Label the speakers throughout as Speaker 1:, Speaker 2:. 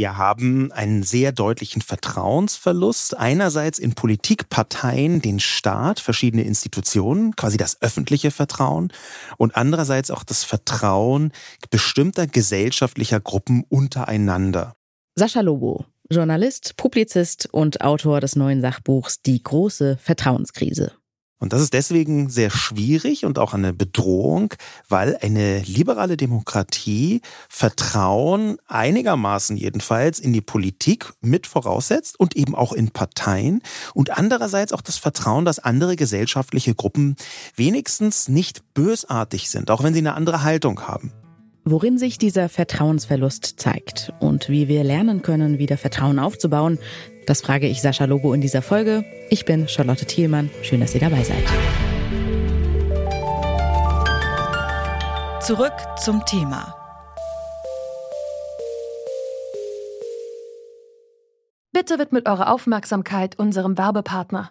Speaker 1: Wir haben einen sehr deutlichen Vertrauensverlust. Einerseits in Politikparteien, den Staat, verschiedene Institutionen, quasi das öffentliche Vertrauen. Und andererseits auch das Vertrauen bestimmter gesellschaftlicher Gruppen untereinander.
Speaker 2: Sascha Lobo, Journalist, Publizist und Autor des neuen Sachbuchs Die große Vertrauenskrise.
Speaker 1: Und das ist deswegen sehr schwierig und auch eine Bedrohung, weil eine liberale Demokratie Vertrauen einigermaßen jedenfalls in die Politik mit voraussetzt und eben auch in Parteien und andererseits auch das Vertrauen, dass andere gesellschaftliche Gruppen wenigstens nicht bösartig sind, auch wenn sie eine andere Haltung haben.
Speaker 2: Worin sich dieser Vertrauensverlust zeigt und wie wir lernen können, wieder Vertrauen aufzubauen, das frage ich Sascha Lobo in dieser Folge. Ich bin Charlotte Thielmann. Schön, dass ihr dabei seid.
Speaker 3: Zurück zum Thema.
Speaker 4: Bitte widmet eure Aufmerksamkeit unserem Werbepartner.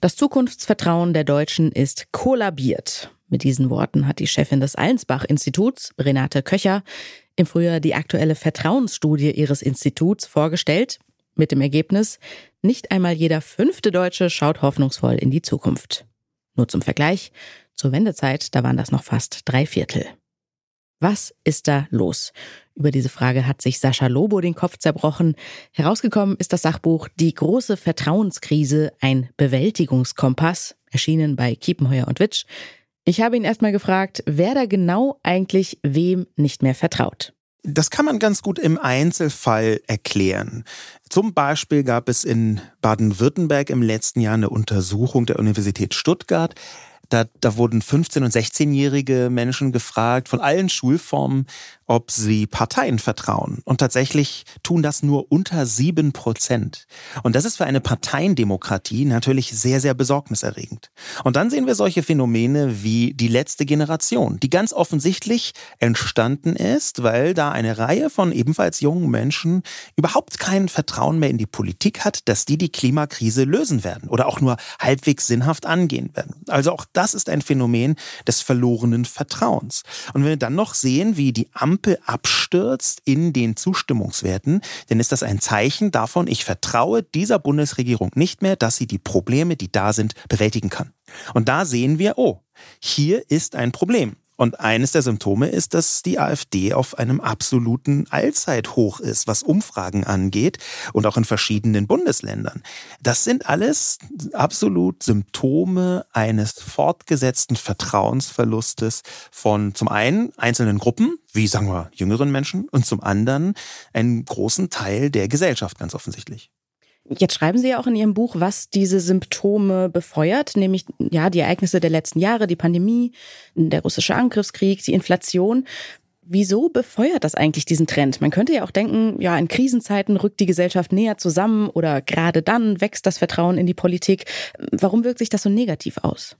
Speaker 2: Das Zukunftsvertrauen der Deutschen ist kollabiert. Mit diesen Worten hat die Chefin des Allensbach-Instituts, Renate Köcher, im Frühjahr die aktuelle Vertrauensstudie ihres Instituts vorgestellt. Mit dem Ergebnis, nicht einmal jeder fünfte Deutsche schaut hoffnungsvoll in die Zukunft. Nur zum Vergleich, zur Wendezeit, da waren das noch fast drei Viertel. Was ist da los? Über diese Frage hat sich Sascha Lobo den Kopf zerbrochen. Herausgekommen ist das Sachbuch Die große Vertrauenskrise, ein Bewältigungskompass, erschienen bei Kiepenheuer und Witsch. Ich habe ihn erstmal gefragt, wer da genau eigentlich wem nicht mehr vertraut.
Speaker 1: Das kann man ganz gut im Einzelfall erklären. Zum Beispiel gab es in Baden-Württemberg im letzten Jahr eine Untersuchung der Universität Stuttgart, da, da wurden 15- und 16-jährige Menschen gefragt von allen Schulformen, ob sie Parteien vertrauen. Und tatsächlich tun das nur unter sieben Prozent. Und das ist für eine Parteiendemokratie natürlich sehr, sehr besorgniserregend. Und dann sehen wir solche Phänomene wie die letzte Generation, die ganz offensichtlich entstanden ist, weil da eine Reihe von ebenfalls jungen Menschen überhaupt kein Vertrauen mehr in die Politik hat, dass die die Klimakrise lösen werden oder auch nur halbwegs sinnhaft angehen werden. Also auch das ist ein Phänomen des verlorenen Vertrauens. Und wenn wir dann noch sehen, wie die Ampel abstürzt in den Zustimmungswerten, dann ist das ein Zeichen davon, ich vertraue dieser Bundesregierung nicht mehr, dass sie die Probleme, die da sind, bewältigen kann. Und da sehen wir, oh, hier ist ein Problem. Und eines der Symptome ist, dass die AfD auf einem absoluten Allzeithoch ist, was Umfragen angeht und auch in verschiedenen Bundesländern. Das sind alles absolut Symptome eines fortgesetzten Vertrauensverlustes von zum einen einzelnen Gruppen, wie sagen wir jüngeren Menschen, und zum anderen einen großen Teil der Gesellschaft ganz offensichtlich.
Speaker 2: Jetzt schreiben Sie ja auch in Ihrem Buch, was diese Symptome befeuert, nämlich ja die Ereignisse der letzten Jahre, die Pandemie, der russische Angriffskrieg, die Inflation. Wieso befeuert das eigentlich diesen Trend? Man könnte ja auch denken, ja, in Krisenzeiten rückt die Gesellschaft näher zusammen oder gerade dann wächst das Vertrauen in die Politik. Warum wirkt sich das so negativ aus?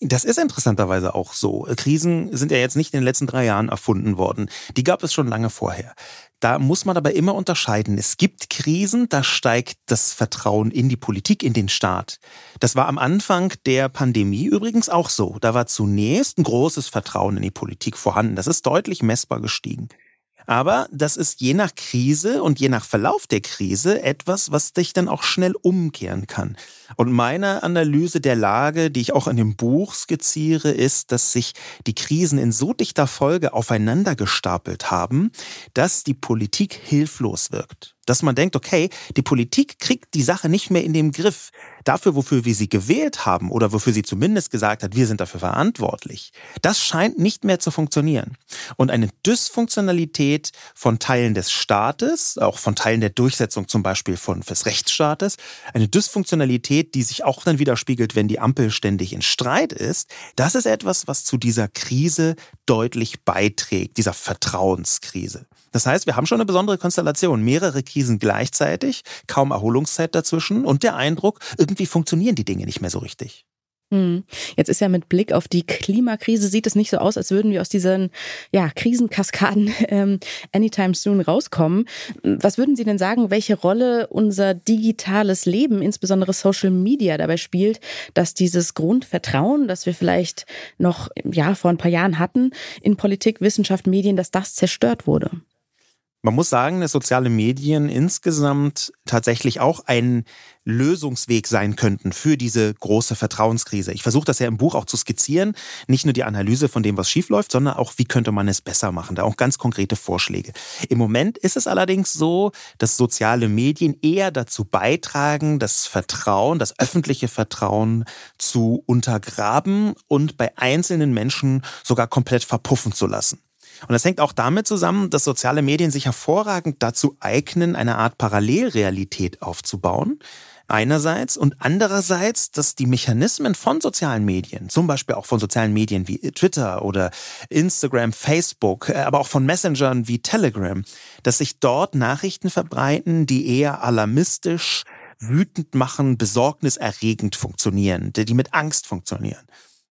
Speaker 1: Das ist interessanterweise auch so. Krisen sind ja jetzt nicht in den letzten drei Jahren erfunden worden. Die gab es schon lange vorher. Da muss man aber immer unterscheiden. Es gibt Krisen, da steigt das Vertrauen in die Politik, in den Staat. Das war am Anfang der Pandemie übrigens auch so. Da war zunächst ein großes Vertrauen in die Politik vorhanden. Das ist deutlich messbar gestiegen. Aber das ist je nach Krise und je nach Verlauf der Krise etwas, was dich dann auch schnell umkehren kann. Und meine Analyse der Lage, die ich auch in dem Buch skizziere, ist, dass sich die Krisen in so dichter Folge aufeinander gestapelt haben, dass die Politik hilflos wirkt. Dass man denkt, okay, die Politik kriegt die Sache nicht mehr in den Griff. Dafür, wofür wir sie gewählt haben oder wofür sie zumindest gesagt hat, wir sind dafür verantwortlich. Das scheint nicht mehr zu funktionieren. Und eine Dysfunktionalität von Teilen des Staates, auch von Teilen der Durchsetzung zum Beispiel von, des Rechtsstaates, eine Dysfunktionalität, die sich auch dann widerspiegelt, wenn die Ampel ständig in Streit ist, das ist etwas, was zu dieser Krise deutlich beiträgt, dieser Vertrauenskrise. Das heißt, wir haben schon eine besondere Konstellation. Mehrere Krisen gleichzeitig, kaum Erholungszeit dazwischen und der Eindruck, irgendwie funktionieren die Dinge nicht mehr so richtig.
Speaker 2: Hm. Jetzt ist ja mit Blick auf die Klimakrise sieht es nicht so aus, als würden wir aus diesen ja, Krisenkaskaden ähm, anytime soon rauskommen. Was würden Sie denn sagen, welche Rolle unser digitales Leben, insbesondere Social Media, dabei spielt, dass dieses Grundvertrauen, das wir vielleicht noch ja vor ein paar Jahren hatten in Politik, Wissenschaft, Medien, dass das zerstört wurde?
Speaker 1: Man muss sagen, dass soziale Medien insgesamt tatsächlich auch ein Lösungsweg sein könnten für diese große Vertrauenskrise. Ich versuche das ja im Buch auch zu skizzieren. Nicht nur die Analyse von dem, was schiefläuft, sondern auch, wie könnte man es besser machen. Da auch ganz konkrete Vorschläge. Im Moment ist es allerdings so, dass soziale Medien eher dazu beitragen, das Vertrauen, das öffentliche Vertrauen zu untergraben und bei einzelnen Menschen sogar komplett verpuffen zu lassen. Und das hängt auch damit zusammen, dass soziale Medien sich hervorragend dazu eignen, eine Art Parallelrealität aufzubauen. Einerseits und andererseits, dass die Mechanismen von sozialen Medien, zum Beispiel auch von sozialen Medien wie Twitter oder Instagram, Facebook, äh, aber auch von Messengern wie Telegram, dass sich dort Nachrichten verbreiten, die eher alarmistisch, wütend machen, besorgniserregend funktionieren, die mit Angst funktionieren.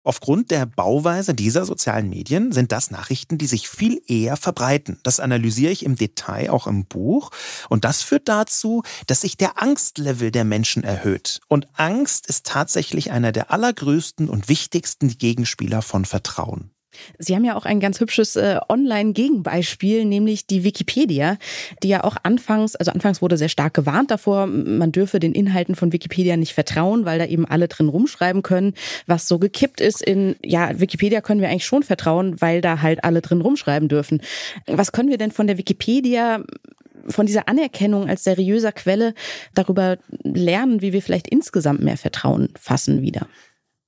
Speaker 1: Aufgrund der Bauweise dieser sozialen Medien sind das Nachrichten, die sich viel eher verbreiten. Das analysiere ich im Detail auch im Buch. Und das führt dazu, dass sich der Angstlevel der Menschen erhöht. Und Angst ist tatsächlich einer der allergrößten und wichtigsten Gegenspieler von Vertrauen.
Speaker 2: Sie haben ja auch ein ganz hübsches äh, Online-Gegenbeispiel, nämlich die Wikipedia, die ja auch anfangs, also anfangs wurde sehr stark gewarnt davor, man dürfe den Inhalten von Wikipedia nicht vertrauen, weil da eben alle drin rumschreiben können, was so gekippt ist in, ja, Wikipedia können wir eigentlich schon vertrauen, weil da halt alle drin rumschreiben dürfen. Was können wir denn von der Wikipedia von dieser Anerkennung als seriöser Quelle darüber lernen, wie wir vielleicht insgesamt mehr Vertrauen fassen wieder?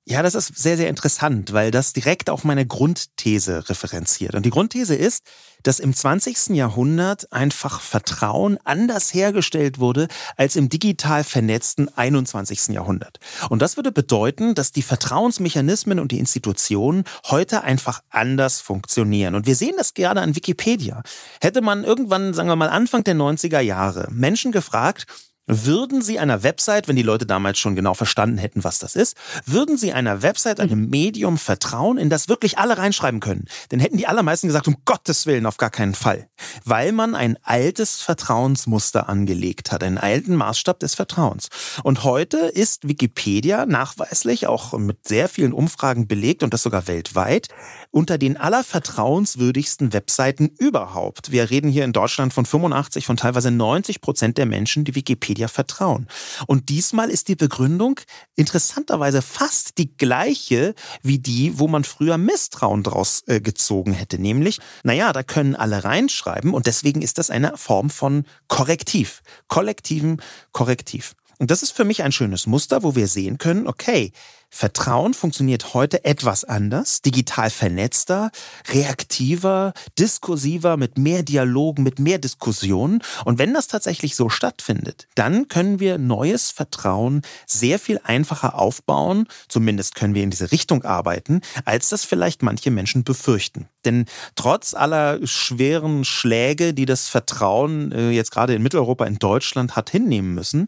Speaker 1: Ja, das ist sehr, sehr interessant, weil das direkt auf meine Grundthese referenziert. Und die Grundthese ist, dass im 20. Jahrhundert einfach Vertrauen anders hergestellt wurde als im digital vernetzten 21. Jahrhundert. Und das würde bedeuten, dass die Vertrauensmechanismen und die Institutionen heute einfach anders funktionieren. Und wir sehen das gerade an Wikipedia. Hätte man irgendwann, sagen wir mal Anfang der 90er Jahre Menschen gefragt, würden Sie einer Website, wenn die Leute damals schon genau verstanden hätten, was das ist, würden Sie einer Website, einem Medium vertrauen, in das wirklich alle reinschreiben können? Dann hätten die allermeisten gesagt, um Gottes Willen, auf gar keinen Fall. Weil man ein altes Vertrauensmuster angelegt hat, einen alten Maßstab des Vertrauens. Und heute ist Wikipedia nachweislich, auch mit sehr vielen Umfragen belegt und das sogar weltweit, unter den allervertrauenswürdigsten Webseiten überhaupt. Wir reden hier in Deutschland von 85, von teilweise 90 Prozent der Menschen, die Wikipedia Wikipedia vertrauen. Und diesmal ist die Begründung interessanterweise fast die gleiche wie die, wo man früher Misstrauen draus äh, gezogen hätte. Nämlich, naja, da können alle reinschreiben und deswegen ist das eine Form von Korrektiv, kollektiven Korrektiv. Und das ist für mich ein schönes Muster, wo wir sehen können, okay, Vertrauen funktioniert heute etwas anders, digital vernetzter, reaktiver, diskursiver, mit mehr Dialogen, mit mehr Diskussionen. Und wenn das tatsächlich so stattfindet, dann können wir neues Vertrauen sehr viel einfacher aufbauen, zumindest können wir in diese Richtung arbeiten, als das vielleicht manche Menschen befürchten. Denn trotz aller schweren Schläge, die das Vertrauen äh, jetzt gerade in Mitteleuropa, in Deutschland hat hinnehmen müssen,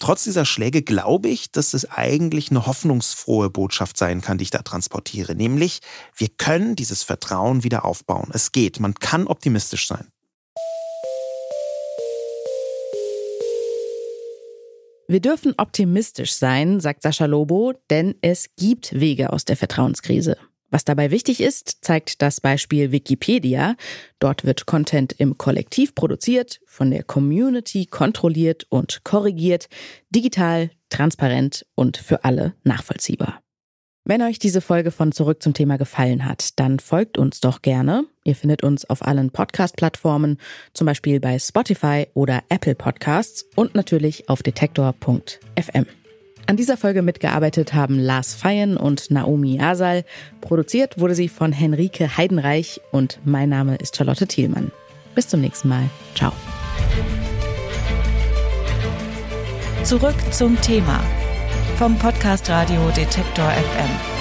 Speaker 1: Trotz dieser Schläge glaube ich, dass es eigentlich eine hoffnungsfrohe Botschaft sein kann, die ich da transportiere. Nämlich, wir können dieses Vertrauen wieder aufbauen. Es geht. Man kann optimistisch sein.
Speaker 2: Wir dürfen optimistisch sein, sagt Sascha Lobo, denn es gibt Wege aus der Vertrauenskrise. Was dabei wichtig ist, zeigt das Beispiel Wikipedia. Dort wird Content im Kollektiv produziert, von der Community kontrolliert und korrigiert, digital, transparent und für alle nachvollziehbar. Wenn euch diese Folge von Zurück zum Thema gefallen hat, dann folgt uns doch gerne. Ihr findet uns auf allen Podcast-Plattformen, zum Beispiel bei Spotify oder Apple Podcasts und natürlich auf detektor.fm. An dieser Folge mitgearbeitet haben Lars Feyen und Naomi Asal. Produziert wurde sie von Henrike Heidenreich und mein Name ist Charlotte Thielmann. Bis zum nächsten Mal. Ciao.
Speaker 3: Zurück zum Thema vom Podcast Radio Detektor FM.